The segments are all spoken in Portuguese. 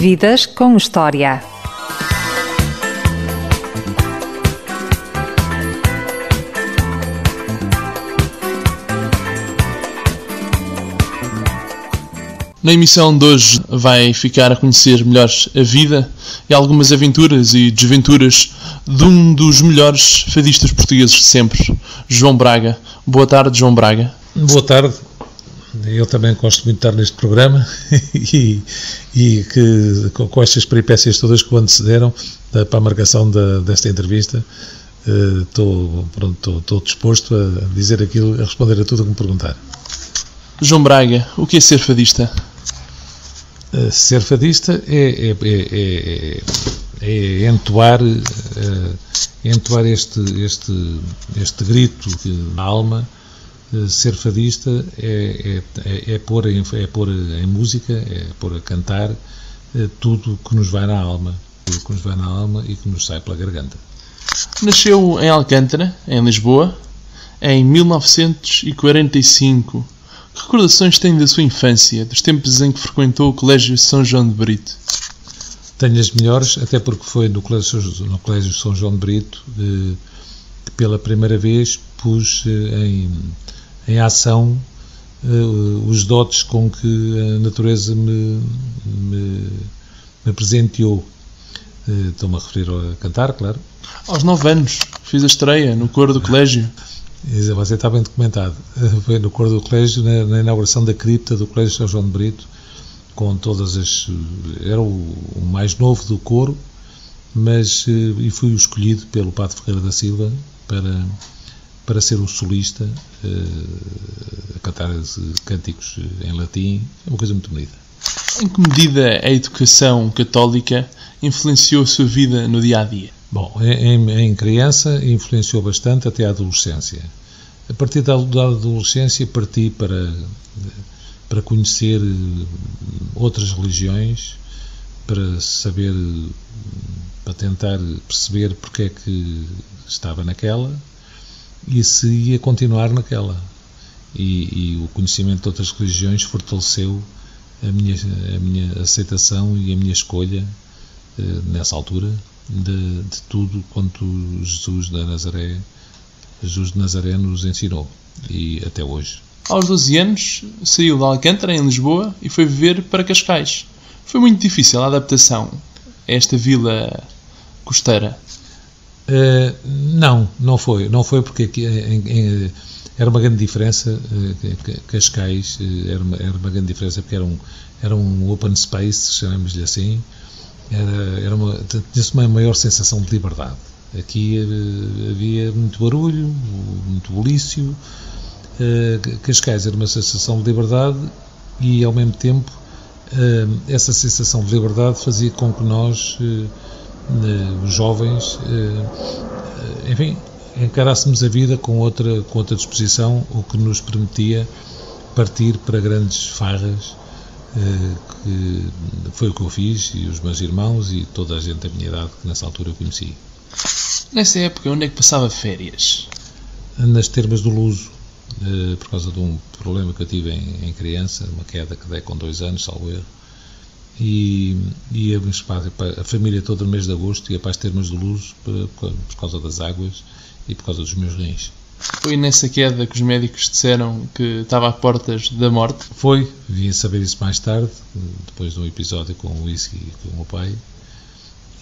Vidas com História. Na emissão de hoje vai ficar a conhecer melhor a vida e algumas aventuras e desventuras de um dos melhores fadistas portugueses de sempre, João Braga. Boa tarde, João Braga. Boa tarde. Eu também gosto muito de estar neste programa e, e que com estas peripécias todas que antecederam para a marcação da, desta entrevista eh, estou, estou disposto a dizer aquilo, a responder a tudo o que me perguntar. João Braga, o que é ser fadista? Uh, ser fadista é, é, é, é, é entoar, uh, entoar este, este, este grito na alma. Uh, ser fadista é, é, é, pôr em, é pôr em música, é pôr a cantar tudo que nos vai na alma, tudo que nos vai na alma e que nos sai pela garganta. Nasceu em Alcântara, em Lisboa, em 1945 que recordações tem da sua infância, dos tempos em que frequentou o Colégio São João de Brito? Tenho as melhores, até porque foi no Colégio, no Colégio São João de Brito que pela primeira vez pus eh, em, em ação uh, os dotes com que a natureza me, me, me presenteou. Uh, Estou-me a referir a cantar, claro. Aos nove anos, fiz a estreia no coro do colégio. Você está bem documentado. Foi no coro do colégio, na, na, inauguração da cripta do Colégio São João de Brito, com todas as. Era o, o mais novo do coro, mas. E fui escolhido pelo Padre Ferreira da Silva para, para ser o solista, a cantar cânticos em latim. É uma coisa muito bonita. Em que medida a educação católica influenciou a sua vida no dia a dia? Bom, em, em, criança influenciou bastante até a adolescência. A partir da, da adolescência parti para, para conhecer outras religiões, para saber, para tentar perceber porque é que estava naquela e se ia continuar naquela. E, e o conhecimento de outras religiões fortaleceu a minha, a minha aceitação e a minha escolha nessa altura de, de tudo quanto Jesus de Nazaré, Jesus de Nazaré nos ensinou e até hoje. Aos 12 anos saiu de Alcântara, em Lisboa, e foi viver para Cascais. Foi muito difícil a adaptação a esta vila costeira? Uh, não, não foi. Não foi porque aqui, em, em, era uma grande diferença. Uh, Cascais era, uma, era uma grande diferença porque era um, era um open space, chamamos-lhe assim, era, era uma, tinha-se uma maior sensação de liberdade. Aqui havia muito barulho, muito bulício. Cascais era uma sensação de liberdade e, ao mesmo tempo, essa sensação de liberdade fazia com que nós, os jovens, enfim, encarássemos a vida com outra, com outra disposição, o que nos permitia partir para grandes farras que foi o que eu fiz e os meus irmãos e toda a gente da minha idade que nessa altura eu conheci. Nessa época, onde é que passava férias? Nas termas do Luso, por causa de um problema que eu tive em, em criança, uma queda que dei com dois anos, salvo erro. E ia a família toda no mês de agosto ia para as termas do Luso por, por causa das águas e por causa dos meus rins. Foi nessa queda que os médicos disseram que estava a portas da morte? Foi, vim saber isso mais tarde, depois de um episódio com o whisky e com o meu pai.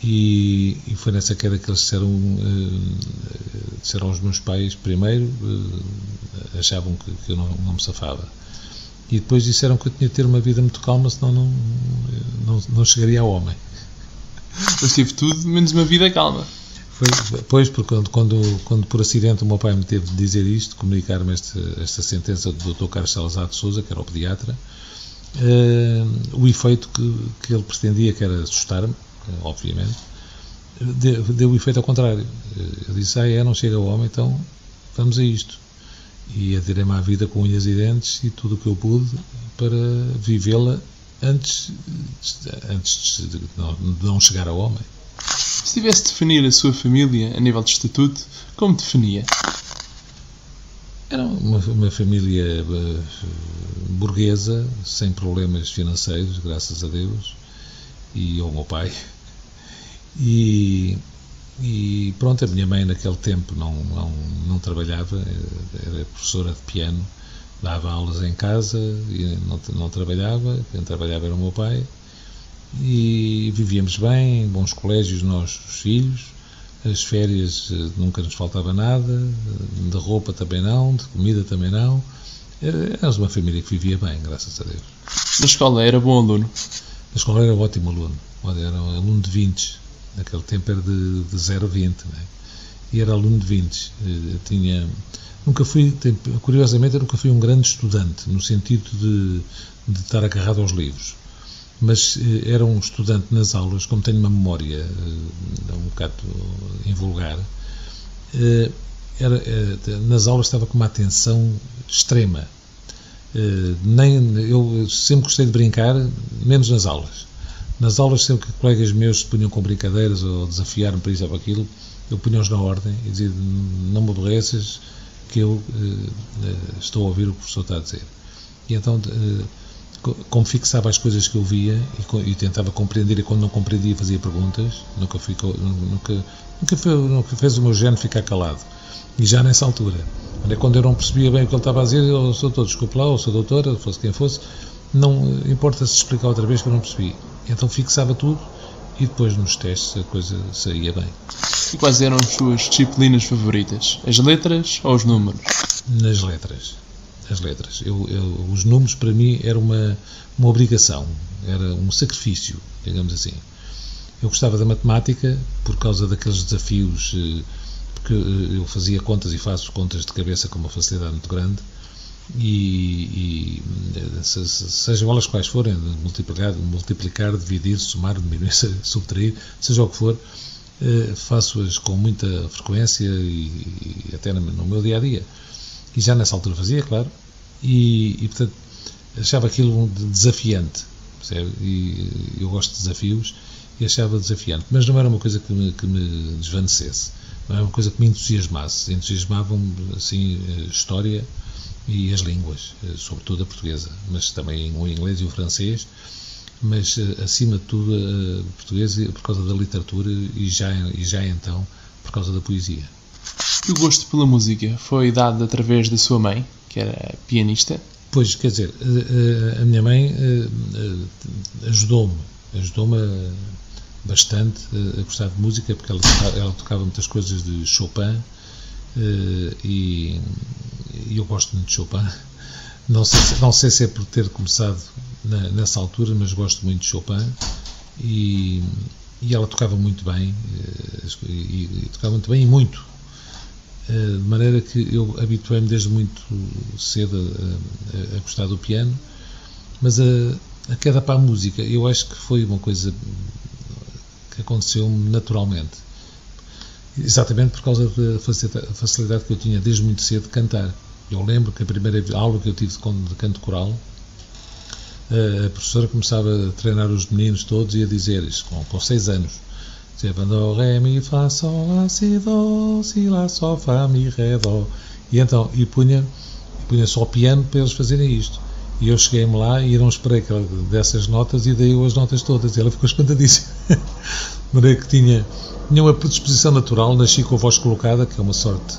E, e, foi nessa queda que eles disseram, uh, disseram aos meus pais, primeiro, uh, achavam que, que eu não, não, me safava. E depois disseram que eu tinha de ter uma vida muito calma, senão não, não, não chegaria ao homem. Mas tive tudo menos uma vida calma. Foi, pois, porque quando, quando, quando, por acidente o meu pai me teve de dizer isto, comunicar-me esta, esta sentença do Dr. Carlos Salazar de Souza, que era o pediatra, uh, o efeito que, que ele pretendia, que era assustar-me, obviamente, deu, deu o efeito ao contrário. Eu disse, ah, é, não chega ao homem, então vamos a isto. E atirei-me à vida com unhas e dentes e tudo o que eu pude para vivê-la antes, antes de não, de não chegar ao homem. Se tivesse de definir a sua família a nível de estatuto, como definia? Era uma, uma família uh, burguesa, sem problemas financeiros, graças a Deus, e ao meu pai. E, e pronto, a minha mãe naquele tempo não, não, não trabalhava, era professora de piano, dava aulas em casa e não, não trabalhava, quem trabalhava era o meu pai. E vivíamos bem, em bons colégios nós, os filhos, as férias eh, nunca nos faltava nada, de roupa também não, de comida também não. Éramos uma família que vivia bem, graças a Deus. Na escola era bom aluno? Na escola era ótimo aluno. Era um aluno de 20. Naquele tempo era de, de 0 a 20. Né? E era aluno de 20. Eh, tinha, nunca fui, curiosamente, eu nunca fui um grande estudante, no sentido de, de estar agarrado aos livros mas eh, era um estudante nas aulas, como tenho uma memória eh, um bocado invulgar, era, nas aulas estava com uma atenção extrema. Nem, eu sempre gostei de brincar, menos nas aulas. Nas aulas, sempre que colegas meus se punham com brincadeiras ou desafiaram para isso ou aquilo, eu punha-os na ordem e dizia: Não me aborreças, que eu estou a ouvir o que o professor está a dizer. E então como fixava as coisas que eu via e, e, tentava compreender e quando não compreendia fazia perguntas, nunca, ficou, nunca, nunca, nunca fez o meu género ficar calado. E já nessa altura, quando eu não percebia bem o que ele estava a dizer, eu sou doutor, desculpe lá, ou sou doutora, fosse quem fosse, não importa se explicar outra vez que eu não percebi. Então fixava tudo e depois nos testes a coisa saía bem. E quais eram as suas disciplinas favoritas? As letras ou os números? Nas letras as letras. Eu, eu, os números para mim era uma, uma obrigação, era um sacrifício, digamos assim. Eu gostava da matemática por causa daqueles desafios, eh, porque eh, eu fazia contas e faço contas de cabeça com uma facilidade muito grande, e, e eh, sejam elas quais forem, multiplicar, multiplicar dividir, somar, diminuir, subtrair, seja o que for, faço-as com muita frequência e, e até no meu dia a dia. E já nessa altura fazia, claro, e, e portanto achava aquilo desafiante, percebe? E eu gosto de desafios e achava desafiante, mas não era uma coisa que me, que me desvanecesse, não era uma coisa que me entusiasmasse, entusiasmavam assim história e as línguas, sobretudo a portuguesa, mas também o inglês e o francês, mas acima de tudo a portuguesa por causa da literatura e já, e já então por causa da poesia. E o gosto pela música foi dado através da sua mãe, que era pianista? Pois, quer dizer, a, minha mãe ajudou-me, ajudou-me bastante a gostar de música, porque ela, ela tocava muitas coisas de Chopin e, e eu gosto muito de Chopin. Não sei, se, não sei se é por ter começado na, nessa altura, mas gosto muito de Chopin e, e ela tocava muito bem, e, e, tocava muito bem e muito. Eh, de maneira que eu habituei-me desde muito cedo a, a, a, gostar do piano, mas a, a queda para a música eu acho que foi uma coisa que aconteceu-me naturalmente. Exatamente por causa da facilidade que eu tinha desde muito cedo de cantar. Eu lembro que a primeira aula que eu tive de canto coral, a professora começava a treinar os meninos todos e a dizer isso, com, com seis anos Sempre do, ré, mi, fá, sol, lá, si, do, si, lá, sol, fá, mi, ré, dó. E então, e punha, punha só o piano para eles fazerem isto. E eu cheguei-me lá e não esperei que ele desse as notas e dei-o as notas todas. E ela ficou espantadíssima. de que tinha, tinha uma predisposição natural, nasci com a voz colocada, que é uma sorte,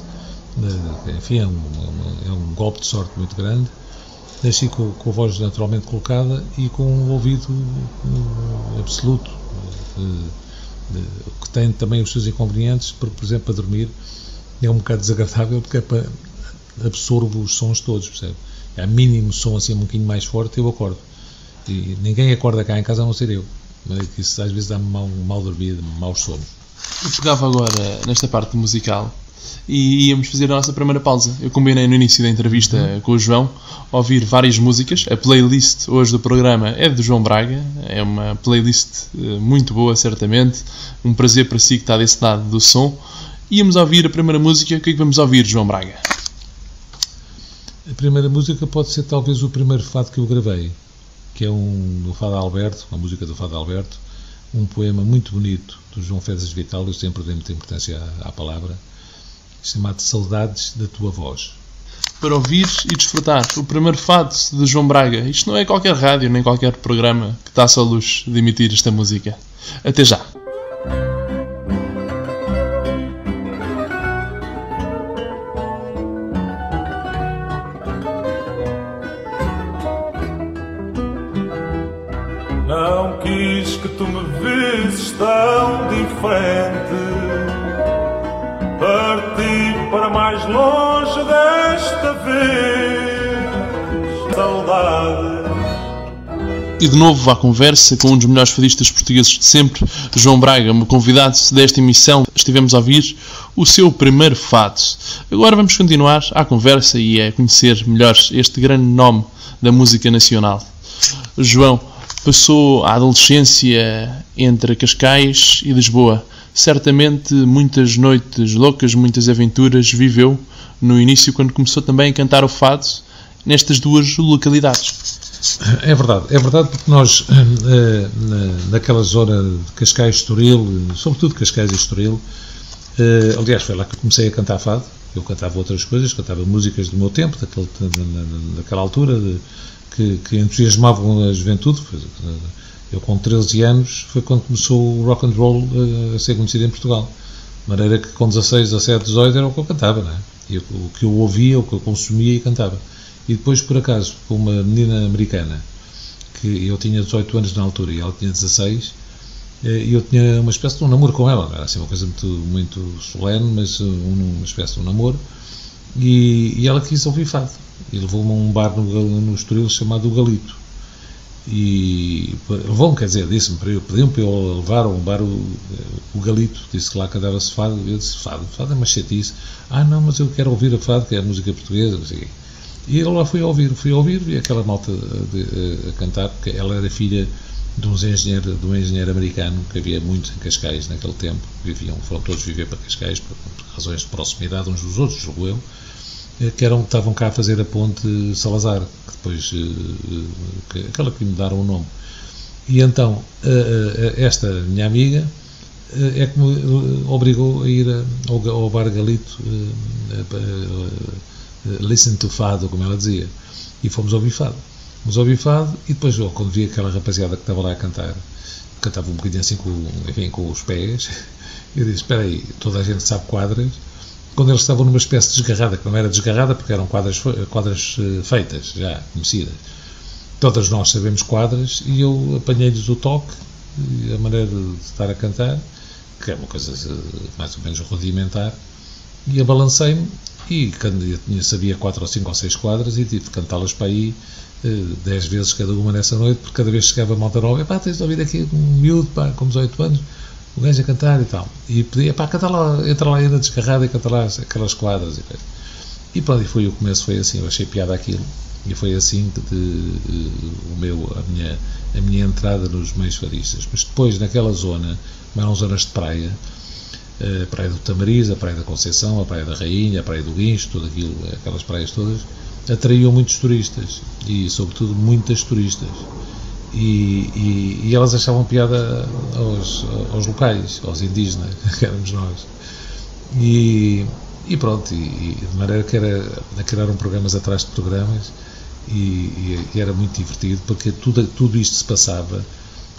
enfim, é um, é um golpe de sorte muito grande. Nasci com, com a voz naturalmente colocada e com um ouvido absoluto. Que tem também os seus inconvenientes, porque, por exemplo, para dormir é um bocado desagradável porque é para absorvo os sons todos, percebe? É mínimo som assim um bocadinho mais forte eu acordo. E ninguém acorda cá em casa a não ser eu. Mas isso às vezes dá-me mal, mal dormir, maus sonos. Eu pegava agora nesta parte musical e íamos fazer a nossa primeira pausa. Eu combinei no início da entrevista uhum. com o João ouvir várias músicas. A playlist hoje do programa é do João Braga, é uma playlist eh, muito boa, certamente. Um prazer para si que está desse lado do som. Íamos ouvir a primeira música. O que é que vamos ouvir, João Braga? A primeira música pode ser talvez o primeiro fado que eu gravei, que é um do Fado Alberto, uma música do Fado Alberto, um poema muito bonito do João Fezes Vital. Eu sempre dei muita importância à, à palavra chamado Saudades da Tua Voz. para ouvir e desfrutar o primeiro fado de João Braga. Isto não é qualquer rádio nem qualquer programa que está-se a luz de emitir esta música. Até já! Não quis que tu me visses tão diferente. E de novo à conversa com um dos melhores fadistas portugueses de sempre, João Braga, convidado desta emissão. Estivemos a ouvir o seu primeiro fado. Agora vamos continuar à conversa e a conhecer melhor este grande nome da música nacional. João passou a adolescência entre Cascais e Lisboa. Certamente muitas noites loucas, muitas aventuras viveu no início quando começou também a cantar o fado nestas duas localidades. É verdade, é verdade porque nós, eh, naquela zona de Cascais, Estoril, sobretudo Cascais e Estoril, eh, aliás, foi lá que comecei a cantar fado. Eu cantava outras coisas, cantava músicas do meu tempo, daquele, daquela altura, de, que, que, entusiasmavam a juventude. Eu, com 13 anos, foi quando começou o rock and roll eh, a ser conhecido em Portugal. De maneira que com 16, 17, 18 era o que eu cantava, não é? O que eu ouvia, o que eu consumia e cantava. E depois, por acaso, com uma menina americana, que eu tinha 18 anos na altura e ela tinha 16, eh, e eu tinha uma espécie de um namoro com ela. Era assim uma coisa muito, muito solene, mas eh, uma espécie de um namoro. E, e ela quis ouvir fado. E levou-me a um bar no, no Estoril chamado O Galito. E levou-me, quer dizer, disse-me para eu, pediu-me para eu levar a um bar o, o Galito, disse que lá cantava-se fado. Eu disse: Fado, fado é uma chatice. Ah, não, mas eu quero ouvir a fado, que é a música portuguesa. Não sei. E eu lá fui ouvir, fui ouvir, vi aquela malta de, a, a cantar, porque ela era filha de, uns engenheiro, de um engenheiro americano que havia muitos em Cascais naquele tempo, viviam, foram todos viver para Cascais por, por razões de proximidade uns dos outros, julgo eu, eh, que eram, estavam cá a fazer a ponte Salazar, que depois, eh, que, aquela que me deram o nome. E então, esta minha amiga é que me obrigou a ir ao Bar Galito listen to fado, como ela dizia. E fomos ouvir fado. Fomos ouvir fado e depois, quando vi aquela rapaziada que estava lá a cantar, cantava um bocadinho assim com, enfim, com os pés, eu disse: Espera aí, toda a gente sabe quadras. Quando eles estavam numa espécie de desgarrada, que não era desgarrada porque eram quadras, quadras eh, feitas, já conhecidas. Todas nós sabemos quadras e eu apanhei-lhes o toque, a maneira de estar a cantar, que é uma coisa eh, mais ou menos rudimentar, e abalancei-me e sabia quatro ou cinco ou seis quadras e tive de cantá-las para aí eh, dez vezes cada uma nessa noite, porque cada vez chegava a malta nova, pá, tens de ouvir aqui um miúdo, pá, com 18 anos, o gajo a cantar e tal. E pedia, pá, canta lá, entra lá aí na descarrada e canta lá aquelas quadras. E, e pronto, e foi o começo, foi assim, eu achei piada aquilo. E foi assim que de, de, o meu, a, minha, a minha entrada nos meios fadistas. Mas depois, naquela zona, eram zonas de praia, a Praia do Tamariz, a Praia da Conceição, a Praia da Rainha, a Praia do Guincho, tudo aquilo, aquelas praias todas, atraíam muitos turistas e, sobretudo, muitas turistas. E, e, e elas achavam piada aos, aos, locais, aos indígenas, que éramos nós. E, e pronto, e, de maneira que era, criaram programas atrás de programas e, e, era muito divertido porque tudo, tudo isto se passava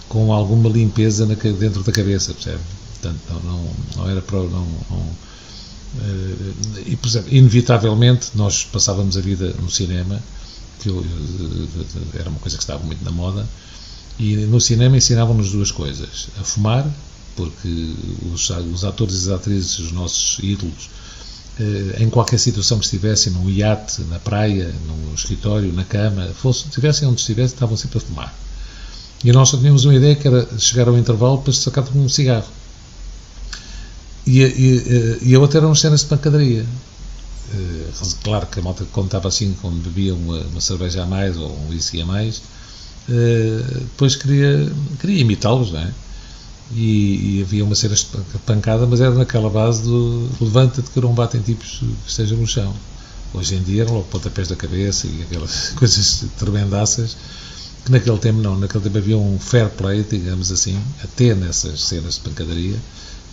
com alguma limpeza na, dentro da cabeça, percebe? Portanto, não, não, não era para. Não, não, eh, e, por exemplo, inevitavelmente, nós passávamos a vida no cinema, que eu, era uma coisa que estava muito na moda, e no cinema ensinavam-nos duas coisas: a fumar, porque os, os atores e as atrizes, os nossos ídolos, eh, em qualquer situação que estivessem, num iate, na praia, no escritório, na cama, fosse, estivessem onde estivessem, estavam sempre a fumar. E nós só tínhamos uma ideia que era chegar ao intervalo para sacar um cigarro. E, e, e a outra eram cenas de pancadaria. Eh, claro que a malta contava assim, quando bebia uma, uma cerveja a mais ou um whisky a mais, eh, depois queria, queria imitá-los, não é? E, e, havia uma cena de pancada, mas era naquela base do levanta-te que não batem tipos que estejam no chão. Hoje em dia eram logo pontapés da cabeça e aquelas coisas tremendaças que naquele tempo não, naquele tempo havia um fair play, digamos assim, até nessas cenas de pancadaria,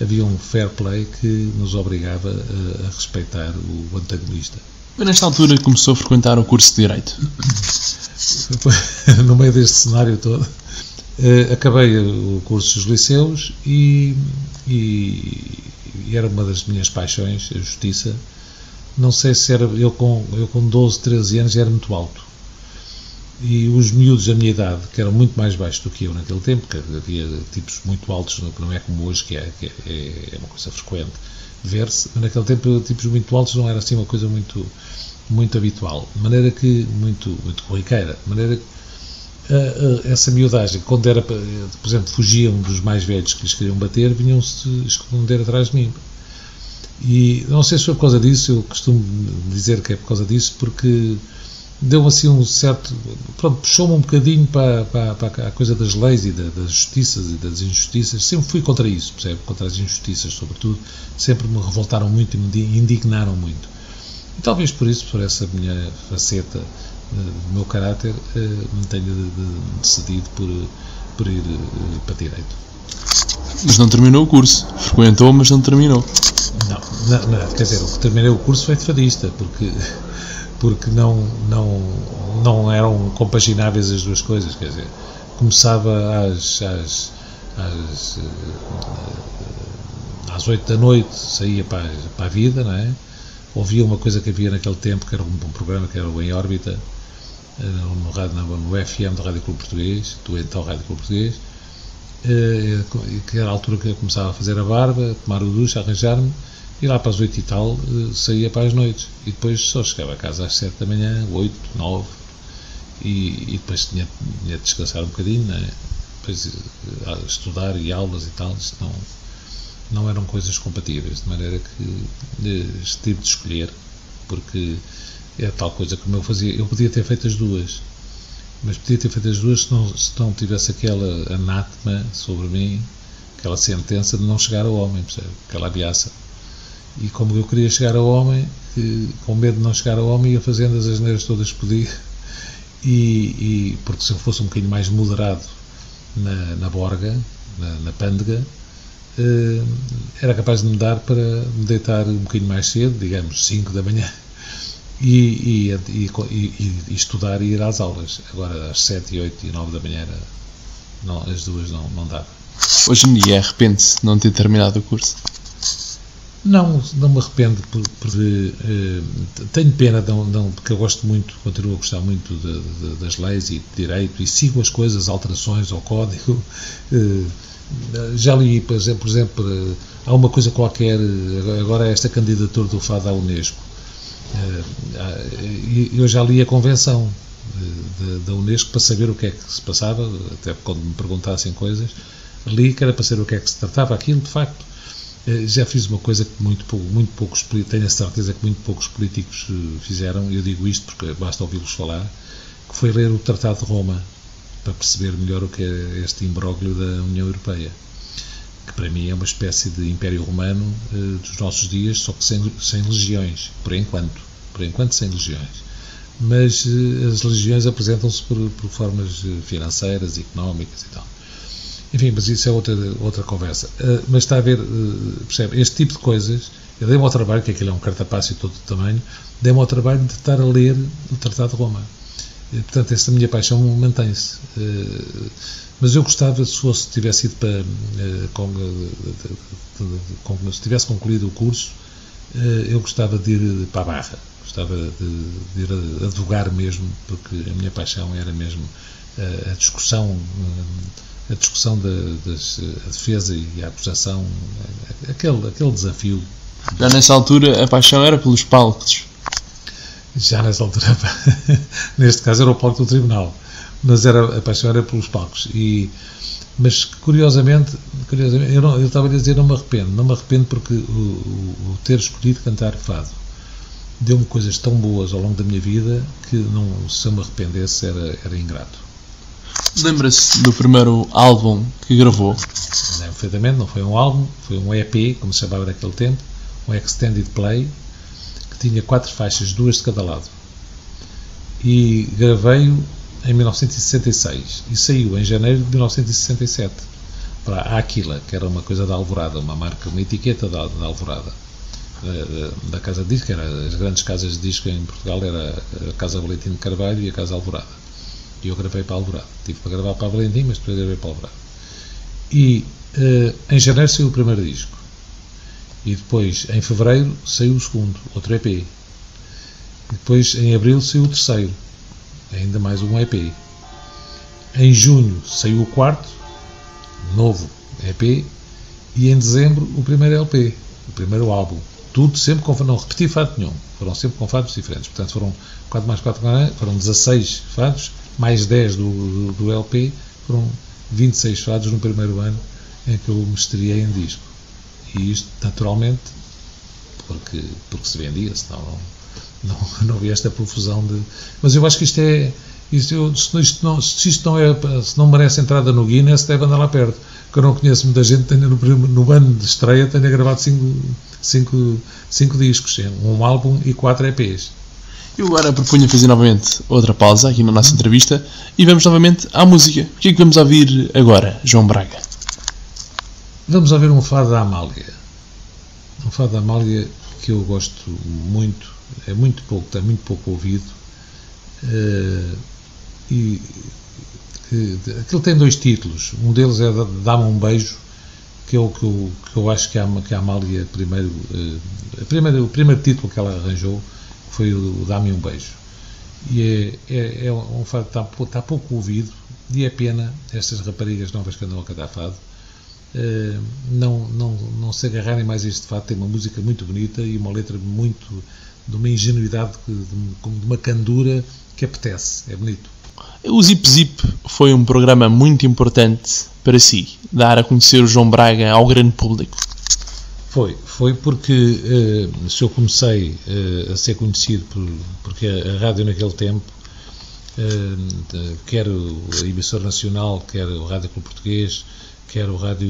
havia um fair play que nos obrigava a, a respeitar o antagonista. Foi nesta altura que começou a frequentar o curso de Direito. no meio deste cenário todo, eh, acabei o curso dos liceus e, e, e, era uma das minhas paixões, a justiça. Não sei se era. Eu com, eu com 12, 13 anos era muito alto. E os miúdos da minha idade, que eram muito mais baixos do que eu naquele tempo, que havia tipos muito altos, não é como hoje, que é, que é, é uma coisa frequente ver-se, naquele tempo tipos muito altos não era assim uma coisa muito muito habitual, de maneira que, muito, muito corriqueira, de maneira que essa miudagem, quando era, por exemplo, fugiam dos mais velhos que lhes queriam bater, vinham-se esconder atrás de mim. E não sei se foi por causa disso, eu costumo dizer que é por causa disso, porque deu assim um certo. Pronto, puxou-me um bocadinho para, para, para, a coisa das leis e da, das justiças e das injustiças. Sempre fui contra isso, percebe? Contra as injustiças, sobretudo. Sempre me revoltaram muito e me indignaram muito. E talvez por isso, por essa minha faceta eh, do meu caráter, eh, me tenha decidido por, por ir eh, para Direito. Mas não terminou o curso. Frequentou, mas não terminou. Não, não, não quer dizer, que terminei o curso foi de fadista, porque, porque não, não, não eram compagináveis as duas coisas. Quer dizer, começava às, às, às, às 8 da noite, saía para, para a vida, não é? ouvia uma coisa que havia naquele tempo, que era um, um programa que era o Em Órbita, eh, no, rádio, no FM do Rádio Clube Português, do então Rádio Clube Português, eh, que era a altura que eu começava a fazer a barba, tomar o duche, arranjar-me, e lá para as 8 e tal eh, saía para as noites. E depois só chegava a casa às 7 da manhã, 8, 9, e, e depois tinha, tinha de descansar um bocadinho, né? depois estudar e aulas e tal, isto não não eram coisas compatíveis, de maneira que tive de escolher, porque é tal coisa como eu fazia. Eu podia ter feito as duas, mas podia ter feito as duas se não, se não tivesse aquela anátema sobre mim, aquela sentença de não chegar ao homem, percebe? aquela ameaça. E como eu queria chegar ao homem, com medo de não chegar ao homem, ia fazendo as asneiras todas que podia. E, e, porque se eu fosse um bocadinho mais moderado na, na borga, na, na pândega, eh, era capaz de me dar para me deitar um bocadinho mais cedo, digamos 5 da manhã, e, e, e, e, estudar e ir às aulas. Agora às 7, 8 e 9 da manhã era, não, as duas não, não dava. Hoje em dia arrepende-se de não ter terminado o curso? Não, não me arrependo por, por uh, tenho pena de não, porque eu gosto muito, continuo a gostar muito de, de, das leis e de direito e sigo as coisas, alterações ao código. Uh, já li, por exemplo, por exemplo, há uma coisa qualquer, agora é esta candidatura do FAD à Unesco. Eh, eu já li a convenção da Unesco para saber o que é que se passava, até quando me perguntassem coisas, li que era para saber o que é que se tratava aquilo, de facto. Eh, já fiz uma coisa que muito, muito poucos, tenho a certeza que muito poucos políticos eh, fizeram, eu digo isto porque basta ouvi-los falar, que foi ler o Tratado de Roma, para perceber melhor o que é este imbróglio da União Europeia, que para mim é uma espécie de Império Romano eh, dos nossos dias, só que sem, sem legiões, por enquanto, por enquanto sem legiões. Mas as legiões apresentam-se por, por, formas financeiras, económicas e tal. Enfim, mas isso é outra, outra conversa. Uh, mas está a ver, uh, percebe, este tipo de coisas, eu dei-me ao trabalho, que aquilo é um cartapácio todo de tamanho, dei-me ao trabalho de estar a ler o Tratado de Roma portanto, essa minha paixão mantém-se. Eh, mas eu gostava, se fosse, tivesse ido para. Eh, com, se tivesse concluído o curso, eu gostava de ir para a Barra. Gostava de, de ir advogar mesmo, porque a minha paixão era mesmo a discussão a discussão da, das, defesa e a acusação, aquele, aquele desafio. Já nessa altura a paixão era pelos palcos já nessa altura, neste caso era o palco do tribunal, mas era, a paixão era pelos palcos. E, mas curiosamente, curiosamente eu, não, eu estava a dizer não me arrependo, não me arrependo porque o, o, o ter escolhido cantar fado deu-me coisas tão boas ao longo da minha vida que não, se eu me arrependesse era, era ingrato. Lembra-se do primeiro álbum que gravou? Não, perfeitamente, não foi um álbum, foi um EP, como se chamava naquele tempo, um Extended Play, que tinha quatro faixas, duas de cada lado. E gravei-o em 1966 e saiu em janeiro de 1967 para a Aquila, que era uma coisa da Alvorada, uma marca, uma etiqueta da, da Alvorada. da, da casa de disco, era, as grandes casas de disco em Portugal era a Casa Valentim de Carvalho e a Casa Alvorada. E eu gravei para Alvorada. Tive para gravar para Valentim, mas depois gravei para Alvorada. E uh, em janeiro saiu o primeiro disco. E depois, em fevereiro, saiu o segundo, outro EP. E depois, em abril, saiu o terceiro, ainda mais um EP. Em junho saiu o quarto, novo EP. E em dezembro, o primeiro LP, o primeiro álbum. Tudo sempre com. Não repeti fado nenhum, foram sempre com fados diferentes. Portanto, foram 4 mais 4, foram 16 fados, mais 10 do, do, do LP, foram 26 fados no primeiro ano em que eu me estreiei em disco. E isto, naturalmente, porque, porque se vendia, senão não, não, não havia esta profusão de. Mas eu acho que isto é. Isto, se, isto não, se isto não, é, se não merece entrada no Guinness, deve andar lá perto. Que eu não conheço muita gente que tenha no, no ano de estreia tenha gravado 5 cinco, cinco discos, um álbum e 4 EPs. Eu agora proponho fazer novamente outra pausa aqui na nossa entrevista e vamos novamente à música. O que é que vamos ouvir agora, João Braga? Vamos ouvir um fado da Amália. Um fado da Amália que eu gosto muito, é muito pouco, está muito pouco ouvido. Uh, e que, aquilo tem dois títulos. Um deles é Dá-me um beijo, que é o que eu, que eu acho que a, que a Amália primeiro, uh, a primeira, o primeiro título que ela arranjou foi o Dá-me um beijo. E é, é, é um fado que está, está pouco ouvido e é pena estas raparigas novas que andam a cantar fado eh, não, não, não se agarrarem mais a este fato. Tem uma música muito bonita e uma letra muito de uma ingenuidade, de, uma candura que apetece. É bonito. O Zip Zip foi um programa muito importante para si, dar a conhecer o João Braga ao grande público. Foi, foi porque uh, se eu comecei uh, a ser conhecido por, porque a, rádio naquele tempo, uh, quer a emissora nacional, quer o Rádio Clube Português, quer o rádio,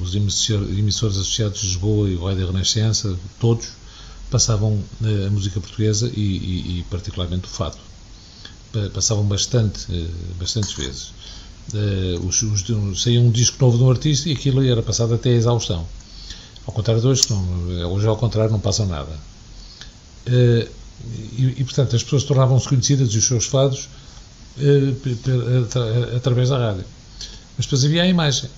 os emissores associados de Lisboa e o Rádio Renascença, todos passavam a música portuguesa e, e, e, particularmente o fado. Passavam bastante, bastantes vezes. Saía um disco novo de um artista e aquilo era passado até a exaustão. Ao contrário de hoje, não, hoje ao contrário não passa nada. E, e, portanto as pessoas tornavam-se conhecidas e os seus fados através da rádio. Mas depois havia a imagem.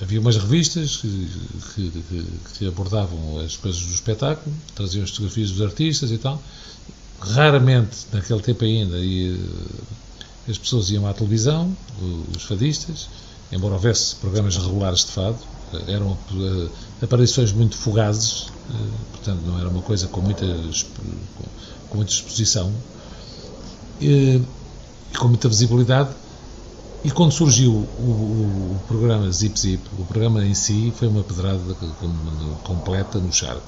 Havia umas revistas que, que, que, abordavam as coisas do espetáculo, traziam as fotografias dos artistas e tal. Raramente, naquele tempo ainda, e, as pessoas iam à televisão, os fadistas, embora houvesse programas regulares de fado, eram uh, aparições muito fugazes, uh, portanto não era uma coisa com muita, com, muita exposição e com muita visibilidade, e quando surgiu o, o, o, programa Zip Zip, o programa em si foi uma pedrada completa no charco.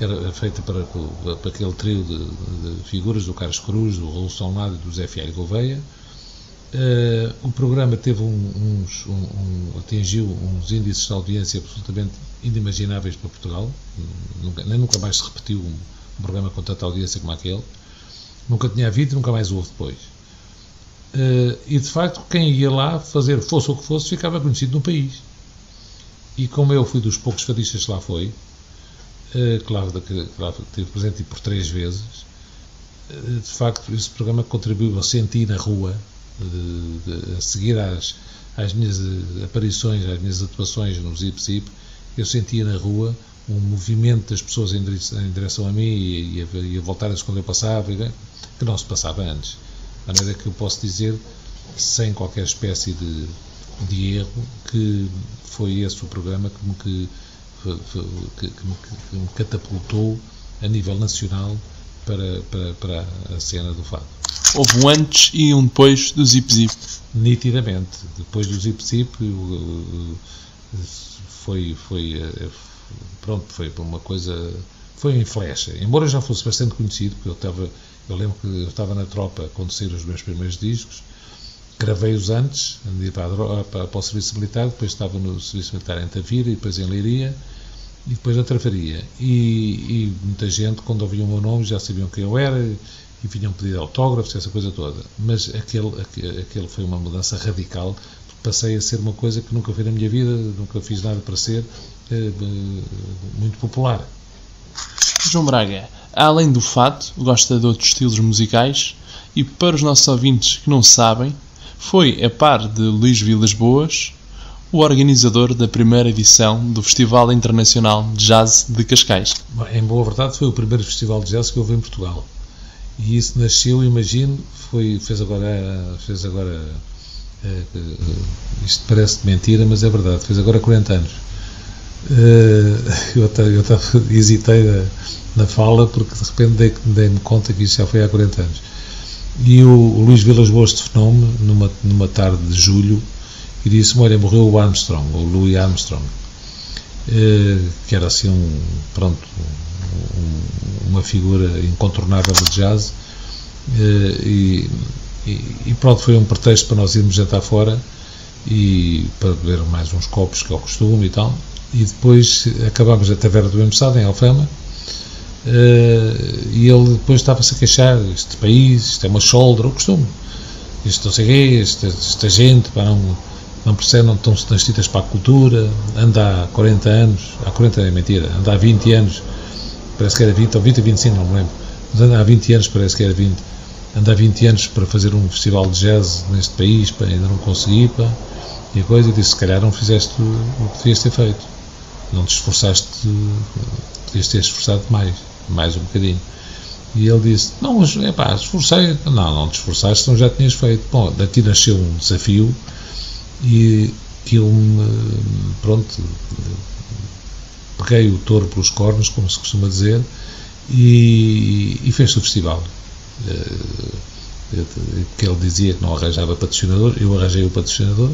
Era feita para, para aquele trio de, de, figuras do Carlos Cruz, do Raul Solnado e do Zé Fialho Gouveia. Uh, o programa teve um, uns, um, um, atingiu uns índices de audiência absolutamente inimagináveis para Portugal. Nunca, nem nunca mais se repetiu um, um programa com tanta audiência como aquele. Nunca tinha havido e nunca mais houve depois. Uh, e de facto, quem ia lá fazer, fosse o que fosse, ficava conhecido no país. E como eu fui dos poucos fadistas que lá foi, uh, claro, que lá tive presente por três vezes, de facto, esse programa contribuiu a sentir na rua, de, de, a seguir às, às minhas aparições, às minhas atuações no Zip Zip, eu sentia na rua um movimento das pessoas em direção, em direção a mim e, e, a, a voltarem-se quando eu passava, que não se passava antes. De maneira que eu posso dizer, sem qualquer espécie de, de erro, que foi esse o programa que me, que, que, que me catapultou a nível nacional para, para, para a cena do fado. Houve um antes e um depois do Zip Zip. Nitidamente. Depois do Zip Zip foi, foi, eh, pronto, foi uma coisa, foi em flecha. Embora já fosse bastante conhecido, porque eu estava eu lembro que eu estava na tropa quando saíram os meus primeiros discos, gravei-os antes, andei para, a, para, para, o Serviço Militar, depois estava no Serviço Militar em Tavira e depois em Leiria e depois na Travaria. E, e, muita gente, quando ouviam o meu nome, já sabiam quem eu era e vinham pedir autógrafos, essa coisa toda. Mas aquele, aquele, foi uma mudança radical, passei a ser uma coisa que nunca fiz na minha vida, nunca fiz nada para ser, eh, muito popular. João Braga, além do fado, gosta de outros estilos musicais e para os nossos ouvintes que não sabem, foi, a par de Luís Vilas Boas, o organizador da primeira edição do Festival Internacional de Jazz de Cascais. Em boa verdade, foi o primeiro festival de jazz que houve em Portugal. E isso nasceu, imagino, foi, fez agora, fez agora é, isto parece mentira, mas é verdade, fez agora 40 anos. eu, até, eu até hesitei na, fala porque de repente dei-me conta que isso já foi há 40 anos. E o, o Luís Vilas Boas de Fenome, numa, numa tarde de julho, e disse: Olha, morreu o Armstrong, o Louis Armstrong, eh, que era assim um, pronto, um, uma figura incontornável de jazz, eh, e, e, pronto, foi um pretexto para nós irmos jantar fora e para beber mais uns copos que é o costume e tal. E depois acabámos a taverna do Embaçado, em Alfama, Uh, e ele depois estava-se a queixar: este país, isto é uma shoulder, o costume, isto não sei o quê, esta, esta gente, para não, não percebe, não estão nascidas para a cultura, anda há 40 anos, há 40 é mentira, anda há 20 anos, parece que era 20, ou 20 ou 25, não me lembro, mas anda há 20 anos, parece que era 20, anda há 20 anos para fazer um festival de jazz neste país, para ainda não consegui, pá, e a coisa, e disse, se calhar não fizeste o que devias ter feito, não te esforçaste, devias ter esforçado mais, mais um bocadinho. E ele disse, não, é pá, esforcei, não, não te esforçaste, então já tinhas feito. Bom, daqui nasceu um desafio, e que eu pronto, peguei o touro pelos cornos, como se costuma dizer, e, e fez o festival. Eh, que ele dizia que não arranjava patrocinador, eu arranjei o patrocinador.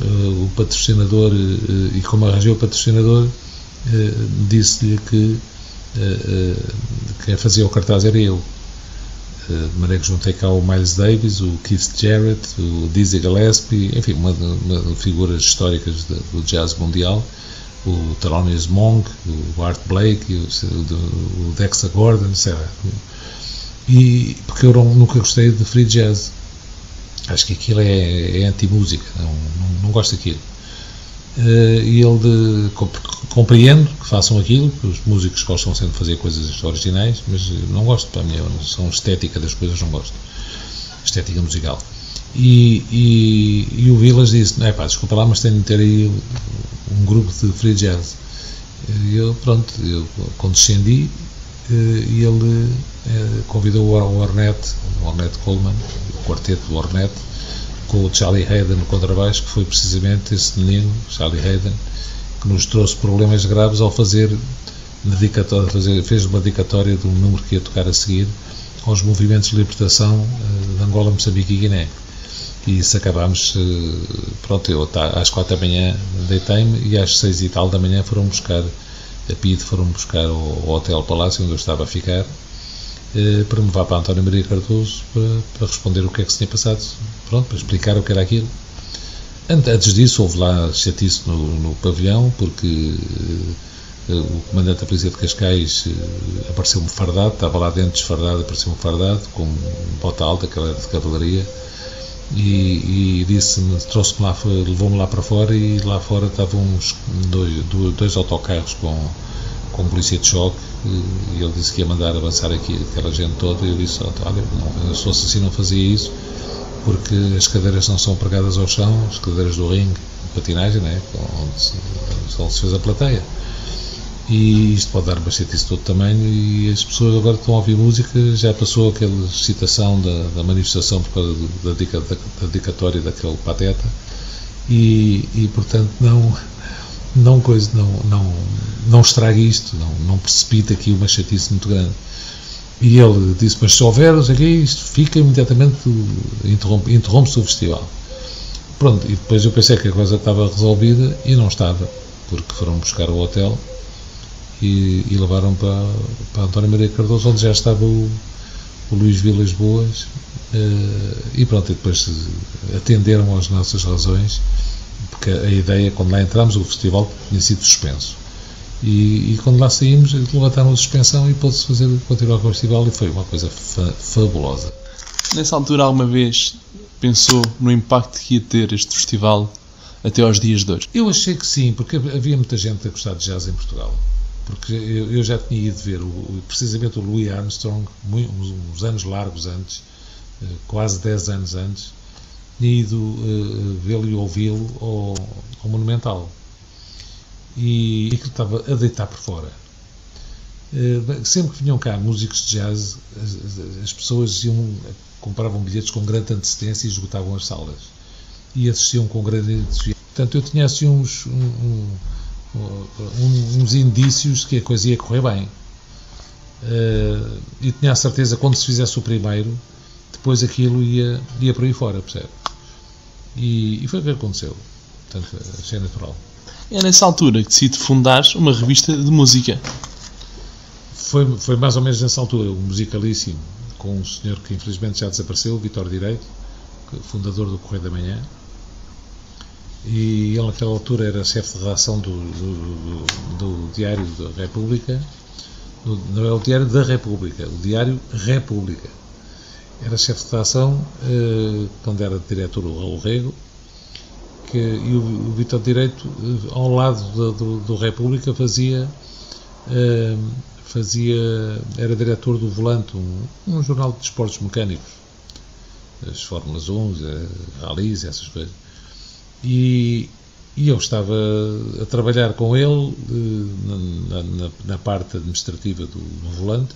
Eh, o patrocinador, eh, e como arranjei o patrocinador, disse-lhe que quem fazia o cartaz era eu. Eh, de maneira que juntei cá o Miles Davis, o Keith Jarrett, o Dizzy Gillespie, enfim, uma, uma figuras históricas do jazz mundial, o Thelonious Monk, o Art Blake, o, o Dexter Gordon, etc. E, porque eu nunca gostei de free jazz. Acho que aquilo é, é anti-música, não, não, não gosto daquilo. Uh, e ele de, compreendo que façam aquilo, que os músicos gostam sempre de fazer coisas originais, mas não gosto, para mim, são estética das coisas, não gosto. Estética musical. E, e, e o Vilas disse: é pá, desculpa lá, mas tenho de ter aí um grupo de free jazz. E eu, pronto, eu condescendi eh, e ele eh, convidou o Ornette, o Ornette Coleman, o quarteto do Ornette, com o Charlie Hayden no contrabaixo, que foi precisamente esse menino, Charlie Hayden, que nos trouxe problemas graves ao fazer dedicatória, fazer, fez uma dedicatória de um número que ia tocar a seguir aos movimentos de libertação uh, de Angola, Moçambique e Guiné. E isso acabámos, uh, pronto, eu tá, às quatro da manhã deitei-me e às seis e tal da manhã foram buscar, a PID foram buscar o Hotel Palácio onde eu estava a ficar, uh, para me levar para António Maria Cardoso para, para responder o que é que se tinha passado, pronto, para explicar o que era aquilo. Antes disso, houve lá chatice no, no pavilhão, porque uh, o comandante da polícia de Cascais uh, apareceu-me fardado, estava lá dentro desfardado, apareceu-me fardado, com bota alta, que era de cavalaria, e, e disse-me, trouxe-me lá, levou-me lá para fora, e lá fora estavam uns dois, dois autocarros com, com polícia de choque, e ele disse que ia mandar avançar aqui aquela gente toda, e eu disse, olha, não, se fosse assim não fazia isso, porque as cadeiras não são pregadas ao chão, as cadeiras do ringue, patinagem, né, onde se, onde se fez a plateia. E isto pode dar bastante isso todo tamanho e as pessoas agora estão a ouvir música, já passou aquela excitação da, da manifestação por causa da, da, da dedicatória daquele pateta e, e portanto não não coisa não não não estrague isto não não precipita aqui uma chatice muito grande e ele disse: Mas se houver, aqui, isto fica imediatamente, interrompe-se interrompe o festival. Pronto, e depois eu pensei que a coisa estava resolvida e não estava, porque foram buscar o hotel e, e levaram para, para António Maria Cardoso, onde já estava o, o Luís Vilas Boas, uh, e pronto, e depois atenderam às nossas razões, porque a ideia, quando lá entramos, o festival tinha sido suspenso e, e, quando lá saímos, levantaram a suspensão e pôde-se fazer, continuar com o festival e foi uma coisa fa fabulosa. Nessa altura, alguma vez pensou no impacto que ia ter este festival até aos dias de hoje? Eu achei que sim, porque havia muita gente a gostar de jazz em Portugal. porque eu, eu já tinha ido ver o, precisamente o Louis Armstrong uns, uns anos largos antes, eh, quase 10 anos antes, tinha ido uh, vê-lo e ouvi-lo ao, ao, Monumental. E aquilo estava a deitar por fora. Uh, sempre que vinham cá músicos de jazz, as, as pessoas iam, compravam bilhetes com grande antecedência e esgotavam as salas. E assistiam com grande entusiasmo. Portanto, eu tinha assim uns, um, um, uns indícios que a coisa ia correr bem. Uh, e tinha a certeza quando se fizesse o primeiro, depois aquilo ia, ia por aí fora, percebe? E, e foi o que aconteceu. Portanto, achei natural. É nessa altura que decide fundar uma revista de música. Foi, foi mais ou menos nessa altura, o Musicalíssimo, com um senhor que infelizmente já desapareceu, Vitor Direito, fundador do Correio da Manhã. E ele, naquela altura, era chefe de redação do, do, do, do Diário da República. não é o Diário da República, o Diário República era chefe de redação eh, quando era diretor o Raul Rego que, e o, o Vitor Direito eh, ao lado do, do, do República fazia eh, fazia era diretor do Volante um, um, jornal de esportes mecânicos as Fórmulas 1 rallies essas coisas e, e eu estava a trabalhar com ele na, na, na parte administrativa do, do Volante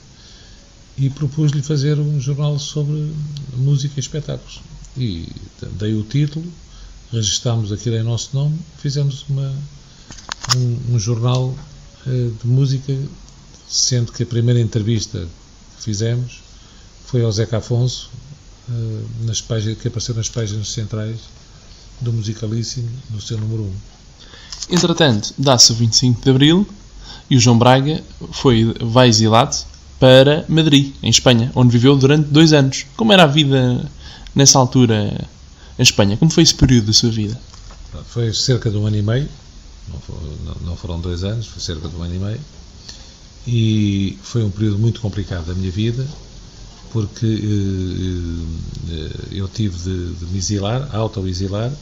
e propus-lhe fazer um jornal sobre música e espetáculos. E dei o título, registámos aquilo em nosso nome, fizemos uma, um, um jornal uh, de música, sendo que a primeira entrevista que fizemos foi ao Zeca Afonso, uh, nas páginas, que apareceu nas páginas centrais do Musicalíssimo, no seu número 1. Entretanto, dá-se o 25 de Abril e o João Braga foi, vai exilado para Madrid, em Espanha, onde viveu durante dois anos. Como era a vida nessa altura em Espanha? Como foi esse período da sua vida? Foi cerca de um ano e meio, não foram dois anos, foi cerca de um ano e meio, e foi um período muito complicado da minha vida, porque eh, eh, eu tive de, de me exilar, auto-exilar,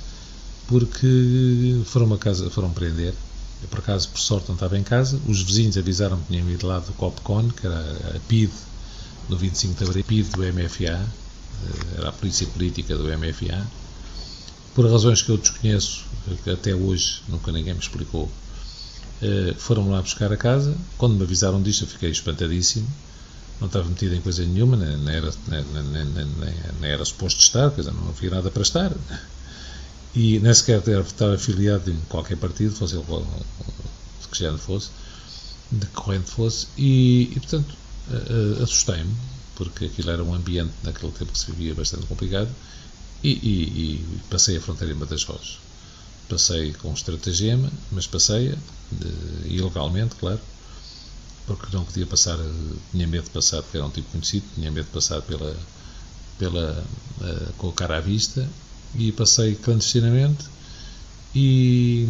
porque foram uma casa, foram prender eu, por acaso, por sorte, não estava em casa. Os vizinhos avisaram que tinham ido lá do Copcon, que era a PID no 25 de abril, PID do MFA, eh, era a polícia política do MFA. Por razões que eu desconheço, que até hoje nunca ninguém me explicou, eh, foram-me lá buscar a casa. Quando me avisaram disto, eu fiquei espantadíssimo. Não estava metido em coisa nenhuma, nem, era, nem, nem, nem, era suposto estar, coisa, não havia nada para estar e nem sequer estava afiliado em qualquer partido, fosse ele de que género fosse, de que corrente fosse, e, e portanto assustei-me, porque aquilo era um ambiente naquele tempo que se vivia bastante complicado, e, e, e passei a fronteira em Badajoz. Passei com estratagema, mas passei ilegalmente, claro, porque não podia passar, tinha medo de passar, porque era um tipo conhecido, tinha medo de passar pela, pela, uh, com a cara à vista e passei clandestinamente e,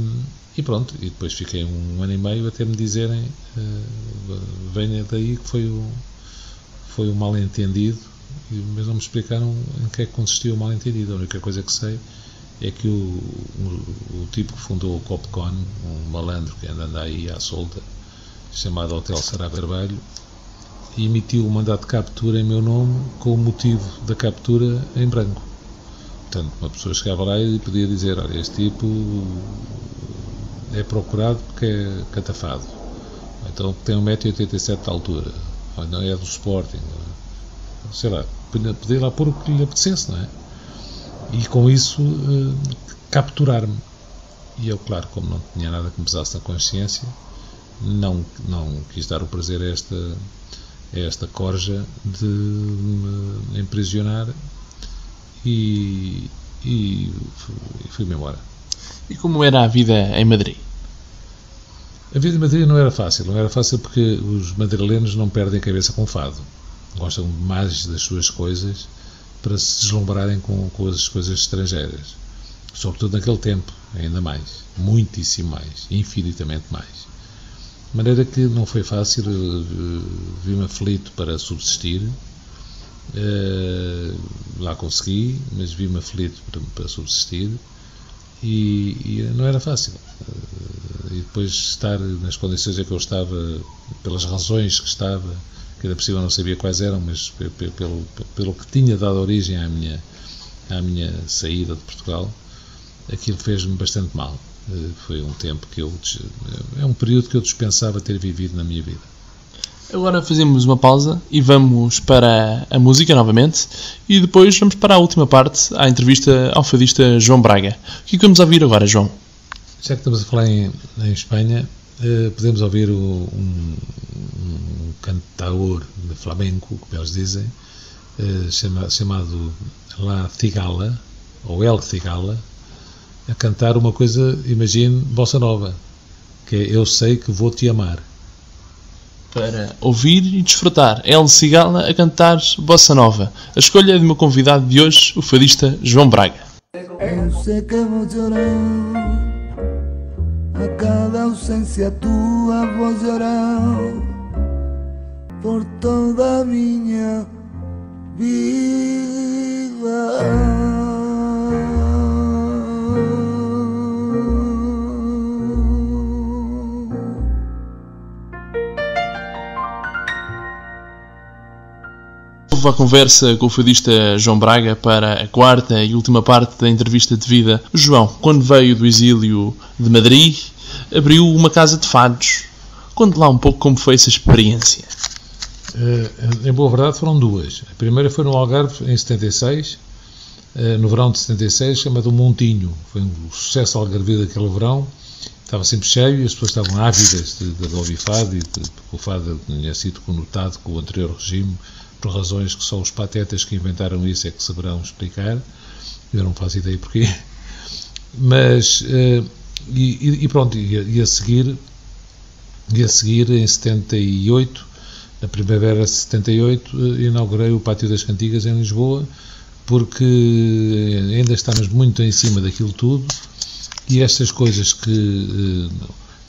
e pronto, e depois fiquei um ano e meio até me dizerem uh, venha daí que foi o, foi um mal entendido mas não me explicaram em que é que consistia o mal entendido a única coisa que sei é que o, o, o tipo que fundou o Copcon um malandro que anda aí à solta chamado Hotel Sará Carvalho emitiu o mandato de captura em meu nome com o motivo da captura em branco. Portanto, uma pessoa chegava lá e podia dizer: olha, este tipo é procurado porque é catafado, então tem 1,87m de altura, ou não é do Sporting, sei lá, podia lá pôr o que lhe apetecesse, não é? E com isso eh, capturar-me. E eu, claro, como não tinha nada que me pesasse na consciência, não, não quis dar o prazer a esta, a esta corja de me emprisionar e, e fui-me embora. E como era a vida em Madrid? A vida em Madrid não era fácil. Não era fácil porque os madrilenos não perdem cabeça com fado. Gostam mais das suas coisas para se deslumbrarem com, com as coisas estrangeiras. Sobretudo naquele tempo, ainda mais. Muitíssimo mais. Infinitamente mais. De maneira que não foi fácil. Vi-me aflito para subsistir Uh, lá consegui, mas vi-me aflito para, subsistir e, e, não era fácil. Uh, e depois estar nas condições em que eu estava, pelas razões que estava, que ainda por cima não sabia quais eram, mas pelo, pelo que tinha dado origem à minha, à minha saída de Portugal, aquilo fez-me bastante mal. Eh, foi um tempo que eu. É um período que eu dispensava ter vivido na minha vida. Agora fazemos uma pausa e vamos para a música novamente e depois vamos para a última parte, à entrevista ao fadista João Braga. O que é vamos ouvir agora, João? Já que estamos a falar em, em Espanha, eh, podemos ouvir o, um, um cantador de flamenco, como eles dizem, eh, chama, chamado La Cigala, ou El Cigala, a cantar uma coisa, imagine, bossa nova, que é Eu Sei Que Vou Te Amar. Para ouvir e desfrutar, El Cigala a cantar bossa nova. A escolha é do meu convidado de hoje, o fadista João Braga. Eu sei que vou chorar A cada ausência tua vou chorar Por toda a minha vida Houve a conversa com o fadista João Braga para a quarta e última parte da entrevista de vida. João, quando veio do exílio de Madrid, abriu uma casa de fados. Conte lá um pouco como foi essa experiência. Uh, em boa verdade foram duas. A primeira foi no Algarve, em 76, uh, eh, no verão de 76, chamado Montinho. Foi um sucesso algarvio daquele verão. Estava sempre cheio e as pessoas estavam ávidas de, de ouvir fado e de, de, o fado tinha sido conotado com o anterior regime por razões que só os patetas que inventaram isso é que saberão explicar. Eu não faço ideia porquê. Mas, uh, e, e, pronto, e a, seguir, e a seguir, em 78, na primavera de 78, uh, inaugurei o Pátio das Cantigas em Lisboa, porque ainda estamos muito em cima daquilo tudo, e estas coisas que,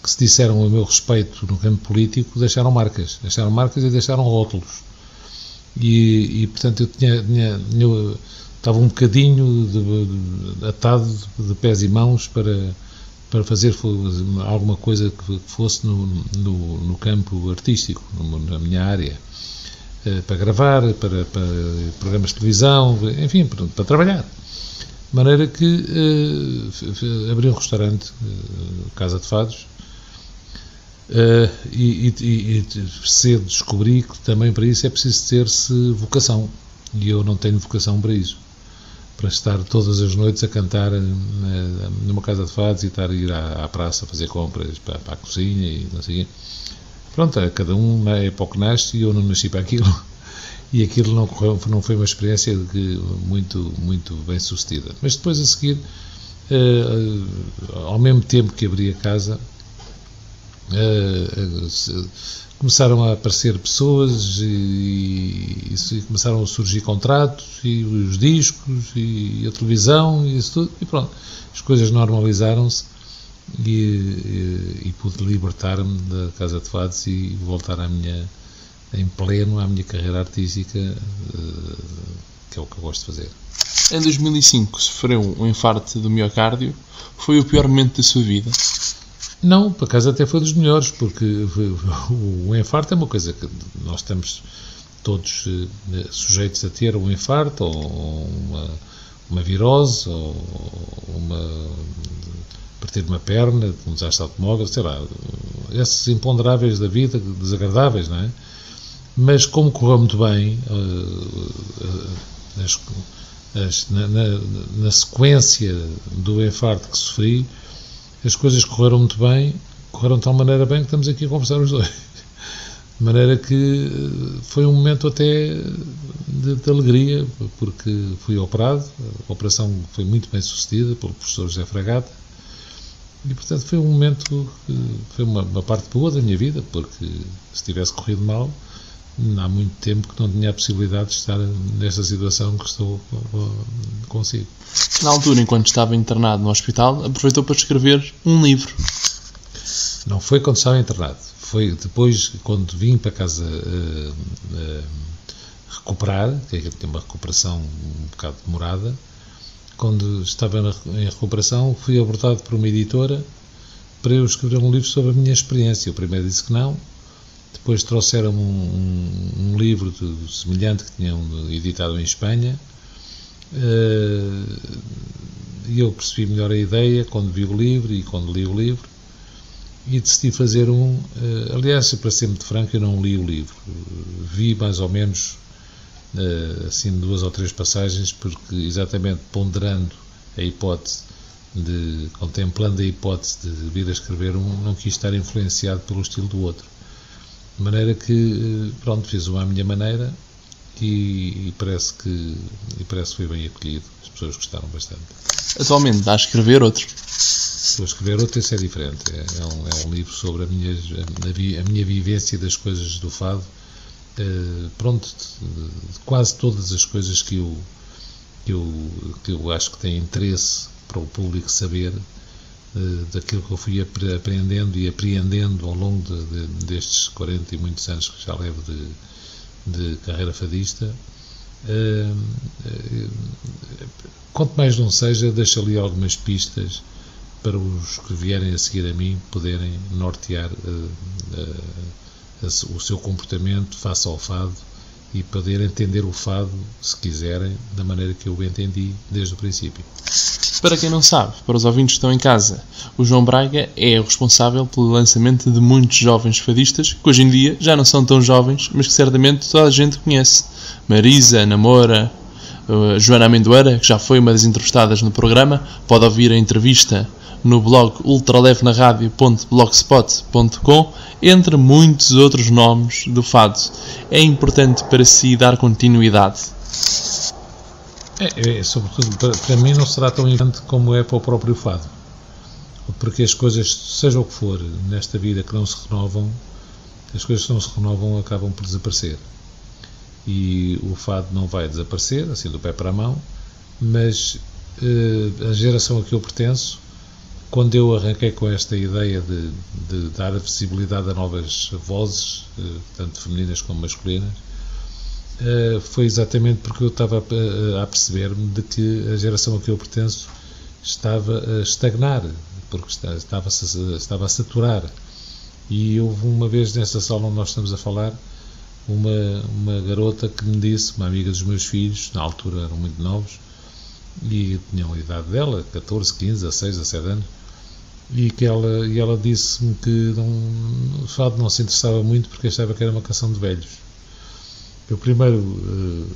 que se disseram a meu respeito no campo político deixaram marcas, deixaram marcas e deixaram rótulos e, e portanto eu tinha, tinha, tinha, estava um bocadinho de, de, atado de pés e mãos para, para fazer alguma coisa que fosse no, no, no campo artístico, na minha área, eh, para gravar, para, para programas de televisão, enfim, para, para trabalhar. De maneira que uh, abri um restaurante, uh, Casa de Fados, Uh, e, e, e, cedo descobri que também para isso é preciso ter-se vocação. E eu não tenho vocação para isso. Para estar todas as noites a cantar uh, numa casa de fados e estar a ir à, à praça fazer compras para, para, a cozinha e não sei o quê. Pronto, é, cada um é para o que nasce e eu não nasci para aquilo. E aquilo não, correu, não foi uma experiência de, muito, muito bem sucedida. Mas depois a seguir, uh, ao mesmo tempo que abri a casa, começaram a aparecer pessoas e, e, começaram a surgir contratos e os discos e, a televisão e isso tudo e pronto, as coisas normalizaram-se e, e, e, pude libertar-me da Casa de Fados e voltar à minha em pleno à minha carreira artística uh, que é o que eu gosto de fazer. Em 2005 sofreu um infarto do miocárdio foi o pior momento da sua vida? Não, por acaso até foi dos melhores, porque o infarto é uma coisa que nós estamos todos eh, sujeitos a ter um infarto ou uma, uma virose ou uma partir de uma perna, um desastre automóvel, sei lá, esses imponderáveis da vida, desagradáveis, não é? Mas como correu muito bem, eh, as, as, na, na, na sequência do infarto que sofri, as coisas correram muito bem, correram de tal maneira bem que estamos aqui a conversar os dois. De maneira que eh, foi um momento até de, de, alegria, porque fui operado, a operação foi muito bem sucedida pelo professor José Fragata, e portanto foi um momento, foi uma, uma parte boa da minha vida, porque se tivesse corrido mal, há muito tempo que não tinha a possibilidade de estar nesta situação que estou consigo. Na altura, enquanto estava internado no hospital, aproveitou para escrever um livro. Não foi quando estava internado, foi depois, quando vim para casa uh, uh, recuperar, que é tem uma recuperação um bocado demorada. Quando estava em recuperação, fui abordado por uma editora para eu escrever um livro sobre a minha experiência. O primeiro disse que não, depois trouxeram um, um, um livro de, semelhante que tinham editado em Espanha uh, e eu percebi melhor a ideia quando vi o livro e quando li o livro e decidi fazer um. Uh, aliás, para ser muito franco, eu não li o livro. Vi mais ou menos uh, assim duas ou três passagens, porque exatamente ponderando a hipótese de contemplando a hipótese de vir a escrever um, não quis estar influenciado pelo estilo do outro. De maneira que, eh, pronto, fiz uma à minha maneira e, e, parece que e parece que foi bem acolhido. As pessoas gostaram bastante. Atualmente está a escrever outro? Estou a escrever outro, esse é diferente. É, é, um, é um, livro sobre a minha, a, a minha vivência das coisas do fado. Uh, pronto, de, de quase todas as coisas que eu, que eu, que eu acho que têm interesse para o público saber daquilo que eu fui aprendendo e apreendendo ao longo de, de, destes 40 e muitos anos que já levo de, de carreira fadista. Uh, uh, quanto mais não seja, deixo ali algumas pistas para os que vierem a seguir a mim poderem nortear o seu comportamento face ao fado e poder entender o fado, se quiserem, da maneira que eu entendi desde o princípio. Para quem não sabe, para os ouvintes que estão em casa, o João Braga é o responsável pelo lançamento de muitos jovens fadistas, que hoje em dia já não são tão jovens, mas que certamente toda a gente conhece. Marisa, Namora, uh, Joana Amendoeira, que já foi uma das entrevistadas no programa, pode ouvir a entrevista no blog ultralevnaradio.blogspot.com, entre muitos outros nomes do fado. É importante para si dar continuidade. É, é, sobretudo, para, para, mim não será tão importante como é para o próprio fado. Porque as coisas, seja o que for, nesta vida que não se renovam, as coisas que não se renovam acabam por desaparecer. E o fado não vai desaparecer, assim do pé para a mão, mas uh, a geração a que eu pertenço, quando eu arranquei com esta ideia de, de dar a visibilidade a novas vozes, uh, tanto femininas como masculinas, eh, foi exatamente porque eu estava a, a perceber-me de que a geração a que eu pertenço estava a estagnar, porque estava, estava a saturar. E houve uma vez nessa sala onde nós estamos a falar, uma, uma garota que me disse, uma amiga dos meus filhos, na altura eram muito novos, e tinham a idade dela, 14, 15, 16, 17 anos, e que ela, e ela disse-me que não, o fado não se interessava muito porque achava que era uma canção de velhos. Eu primeiro uh,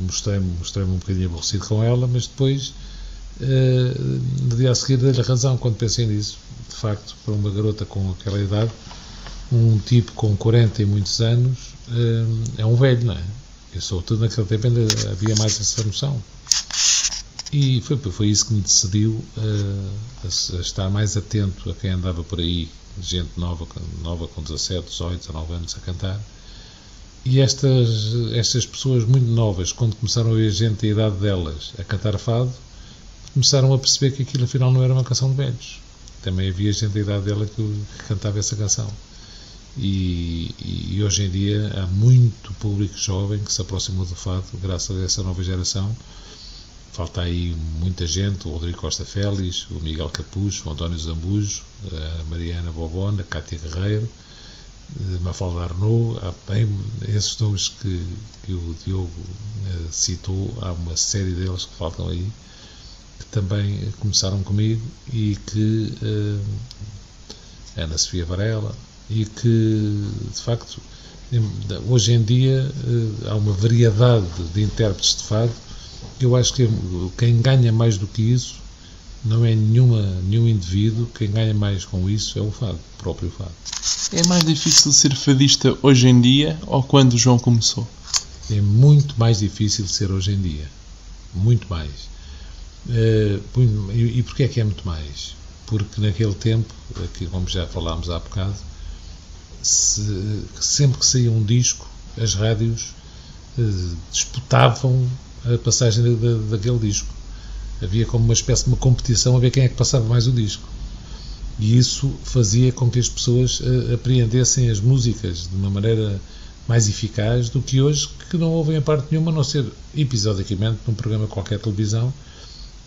mostrei-me mostrei um bocadinho aborrecido com ela, mas depois, uh, no dia a seguir, dei-lhe razão quando pensei nisso. De facto, para uma garota com aquela idade, um tipo com 40 e muitos anos é um velho, não é? E sobretudo naquele tempo ainda havia mais essa noção. E foi, foi isso que me decidiu uh, a, a, estar mais atento a quem andava por aí, gente nova, nova com 17, 18, 19 anos a cantar, e estas, estas pessoas muito novas, quando começaram a ver gente da idade delas a cantar fado, começaram a perceber que aquilo afinal não era uma canção de velhos. Também havia gente da idade dela que cantava essa canção. E, e, hoje em dia há muito público jovem que se aproximou do fado graças a essa nova geração. Falta aí muita gente, o Rodrigo Costa Félix, o Miguel Capucho, o António Zambujo, a Mariana Bobona, a Cátia Guerreiro, Mafalda Arnaud, há bem esses nomes que, que o Diogo uh, citou, há uma série deles que faltam aí, que também começaram comigo e que uh, Ana Sofia Varela, e que de facto hoje em dia uh, há uma variedade de intérpretes de fado. Eu acho que quem ganha mais do que isso não é nenhuma, nenhum indivíduo, quem ganha mais com isso é o fado, o próprio fado. É mais difícil ser fadista hoje em dia ou quando o João começou? É muito mais difícil ser hoje em dia. Muito mais. Uh, e porquê é que é muito mais? Porque naquele tempo, aqui, como já falámos há bocado, se, sempre que saía um disco, as rádios uh, disputavam a passagem daquele disco. Havia como uma espécie de uma competição a ver quem é que passava mais o disco. E isso fazia com que as pessoas uh, apreendessem as músicas de uma maneira mais eficaz do que hoje, que não ouvem a parte nenhuma, a não ser episodicamente num programa qualquer televisão,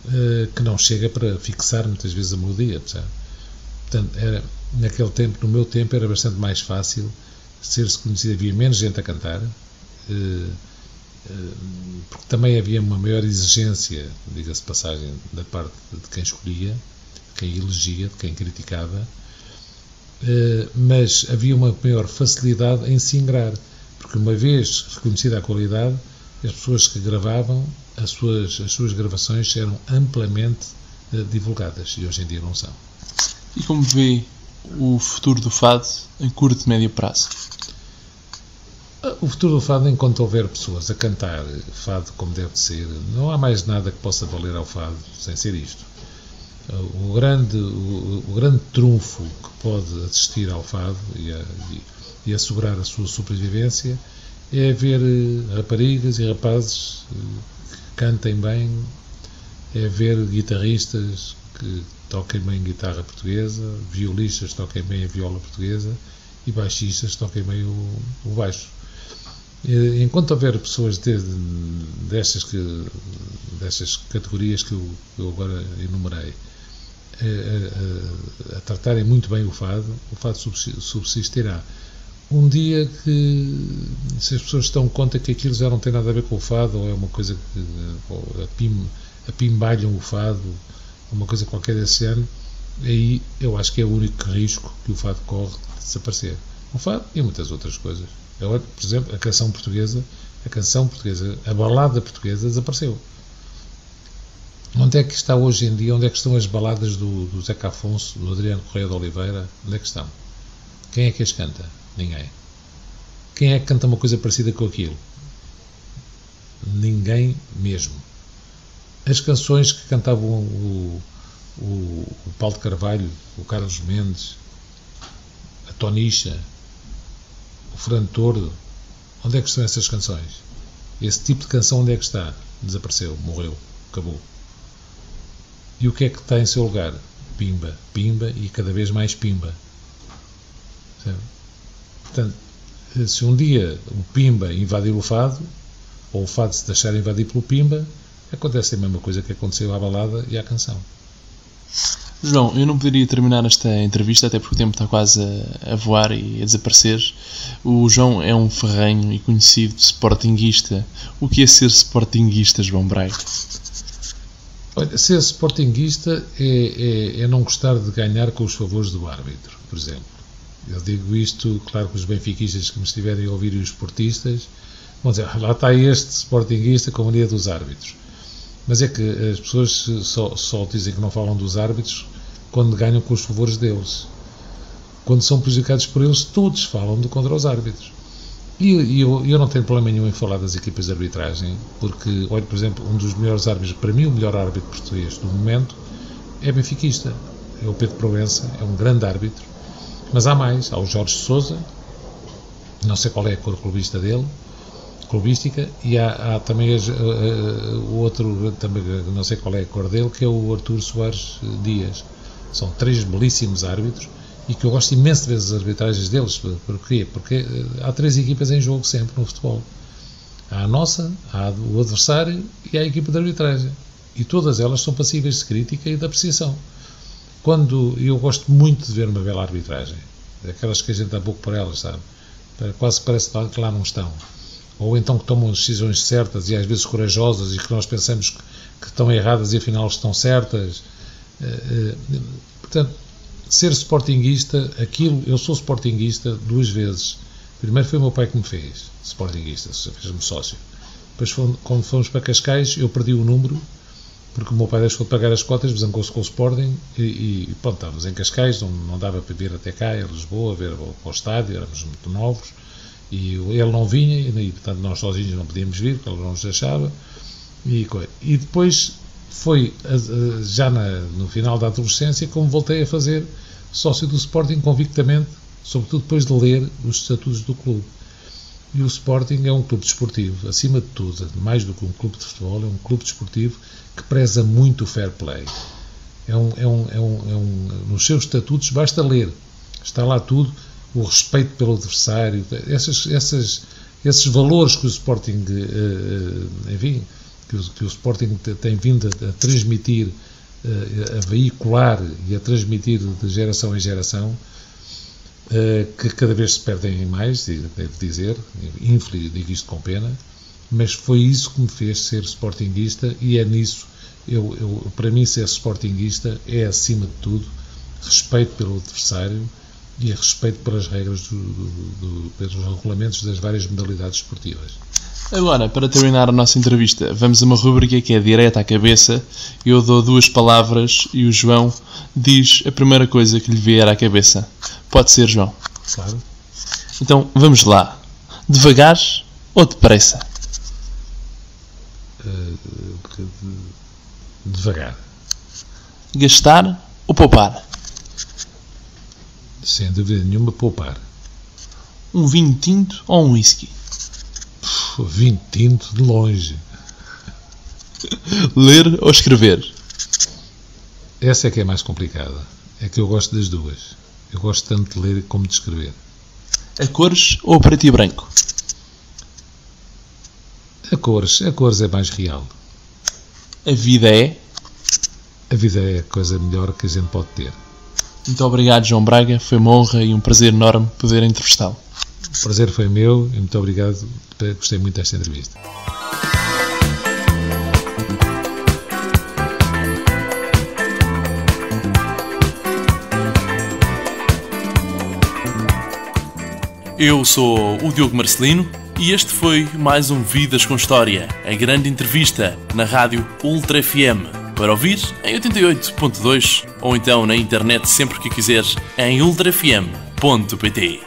uh, que não chega para fixar muitas vezes a melodia? Portanto, era, naquele tempo, no meu tempo, era bastante mais fácil ser-se conhecido. Havia menos gente a cantar, eh, eh, porque também havia uma maior exigência, diga-se passagem, da parte de quem escolhia, de quem elegia, de quem criticava, eh, mas havia uma maior facilidade em se ingrar, porque uma vez reconhecida a qualidade, as pessoas que gravavam, as suas, as suas gravações eram amplamente divulgadas e hoje em dia não são. E como vê o futuro do fado em curto e médio prazo? O futuro do fado, enquanto houver pessoas a cantar fado como deve ser, não há mais nada que possa valer ao fado sem ser isto. O grande, o, o grande trunfo que pode assistir ao fado e, a, e, e assegurar a sua sobrevivência é ver eh, raparigas e rapazes que cantem bem, é ver guitarristas que toquem bem guitarra portuguesa, violistas que toquem bem a viola portuguesa e baixistas que toquem bem o, o baixo. Enquanto houver pessoas de, destas, que, destas categorias que eu, eu agora enumerei a, a, a, tratarem muito bem o fado, o fado subsistirá. Um dia que, se as pessoas estão conta que aquilo já não tem nada a ver com o fado, ou é uma coisa que apim, apimbalham o fado, uma coisa qualquer desse ano, aí eu acho que é o único risco que o fado corre de desaparecer. O fado e muitas outras coisas. Agora, por exemplo, a canção portuguesa, a canção portuguesa, a balada portuguesa desapareceu. Onde é que está hoje em dia? Onde é que estão as baladas do, do Zeca Afonso, do Adriano Correia de Oliveira? Onde é que estão? Quem é que as canta? Ninguém. Quem é que canta uma coisa parecida com aquilo? Ninguém mesmo. As canções que cantavam o, o, o Paulo de Carvalho, o Carlos Mendes, a Tonicha, o Fernando Tordo, onde é que estão essas canções? Esse tipo de canção onde é que está? Desapareceu, morreu, acabou. E o que é que está em seu lugar? Pimba, pimba e cada vez mais pimba. Portanto, se um dia o pimba invadir o fado, ou o fado se deixar invadir pelo pimba, acontece a mesma coisa que aconteceu à balada e à canção. João, eu não poderia terminar esta entrevista, até porque o tempo está quase a, a voar e a desaparecer. O João é um ferrenho e conhecido sportinguista. O que é ser sportinguista, João Braga? Olha, ser sportinguista é, é, é não gostar de ganhar com os favores do árbitro, por exemplo. Eu digo isto, claro que os benfiquistas que me estiverem a ouvir e os esportistas vão dizer, ah, lá está este sportinguista com a mania dos árbitros. Mas é que as pessoas só, só dizem que não falam dos árbitros quando ganham com os favores deles. Quando são prejudicados por eles, todos falam de contra os árbitros. E, eu, eu, não tenho problema nenhum em falar das equipas de arbitragem, porque, olha, por exemplo, um dos melhores árbitros, para mim, o melhor árbitro português do momento é benfiquista. É o Pedro Provença, é um grande árbitro. Mas há mais, há o Jorge Souza, não sei qual é a cor clubista dele, clubística e há, há também uh, o outro, também, não sei qual é a cor dele, que é o Artur Soares Dias. São três belíssimos árbitros e que eu gosto imenso de ver as arbitragens deles. Porquê? Porque há três equipas em jogo sempre no futebol. Há a nossa, há o adversário e há a equipa de arbitragem. E todas elas são passíveis de crítica e de apreciação. Quando eu gosto muito de ver uma bela arbitragem, aquelas que a gente dá pouco por elas, sabe? Quase parece que lá não estão ou então que tomam decisões certas e às vezes corajosas e que nós pensamos que, estão erradas e afinal estão certas. Eh, eh, portanto, ser sportinguista, aquilo, eu sou sportinguista duas vezes. Primeiro foi o meu pai que me fez, sportinguista, fez-me sócio. Depois, quando fomos para Cascais, eu perdi o número, porque o meu pai deixou de pagar as cotas, desangou-se com o Sporting e, e pronto, estávamos em Cascais, não, não dava para vir até cá, em Lisboa, ver o estádio, éramos muito novos e ele não vinha, e portanto nós sozinhos não podíamos vir, porque ele não nos deixava. E, e depois foi já na, no final da adolescência como voltei a fazer sócio do Sporting convictamente, sobretudo depois de ler os estatutos do clube. E o Sporting é um clube desportivo, acima de tudo, mais do que um clube de futebol, é um clube desportivo que preza muito o fair play. É um, é um, é um, é um, nos seus estatutos basta ler, está lá tudo o respeito pelo adversário, essas, essas, esses valores que o Sporting, eh, eh, enfim, que o, que o Sporting tem vindo a, a transmitir a veicular e a transmitir de geração em geração, que cada vez se perdem mais, devo dizer, infeliz, digo isto com pena, mas foi isso que me fez ser sportinguista e é nisso, eu, eu, para mim ser sportinguista é acima de tudo respeito pelo adversário e respeito pelas regras, do, do, do, pelos regulamentos das várias modalidades esportivas. Agora, para terminar a nossa entrevista, vamos a uma rubrica que é direta à cabeça. Eu dou duas palavras e o João diz a primeira coisa que lhe vier à cabeça. Pode ser, João? Claro. Então, vamos lá. Devagar ou depressa? Uh, devagar. Gastar ou poupar? Sem dúvida nenhuma, poupar. Um vinho tinto ou um whisky? Vinho tinto de longe. Ler ou escrever? Essa é que é mais complicada. É que eu gosto das duas. Eu gosto tanto de ler como de escrever. A cores ou a preto e branco? A cores. A cores é mais real. A vida é? A vida é a coisa melhor que a gente pode ter. Muito obrigado, João Braga. Foi uma honra e um prazer enorme poder entrevistá-lo. O prazer foi meu e muito obrigado. Gostei muito desta entrevista. Eu sou o Diogo Marcelino e este foi mais um Vidas com História, a grande entrevista na rádio Ultra FM. Para ouvir em 88.2 ou então na internet sempre que quiseres em ultrafm.pt.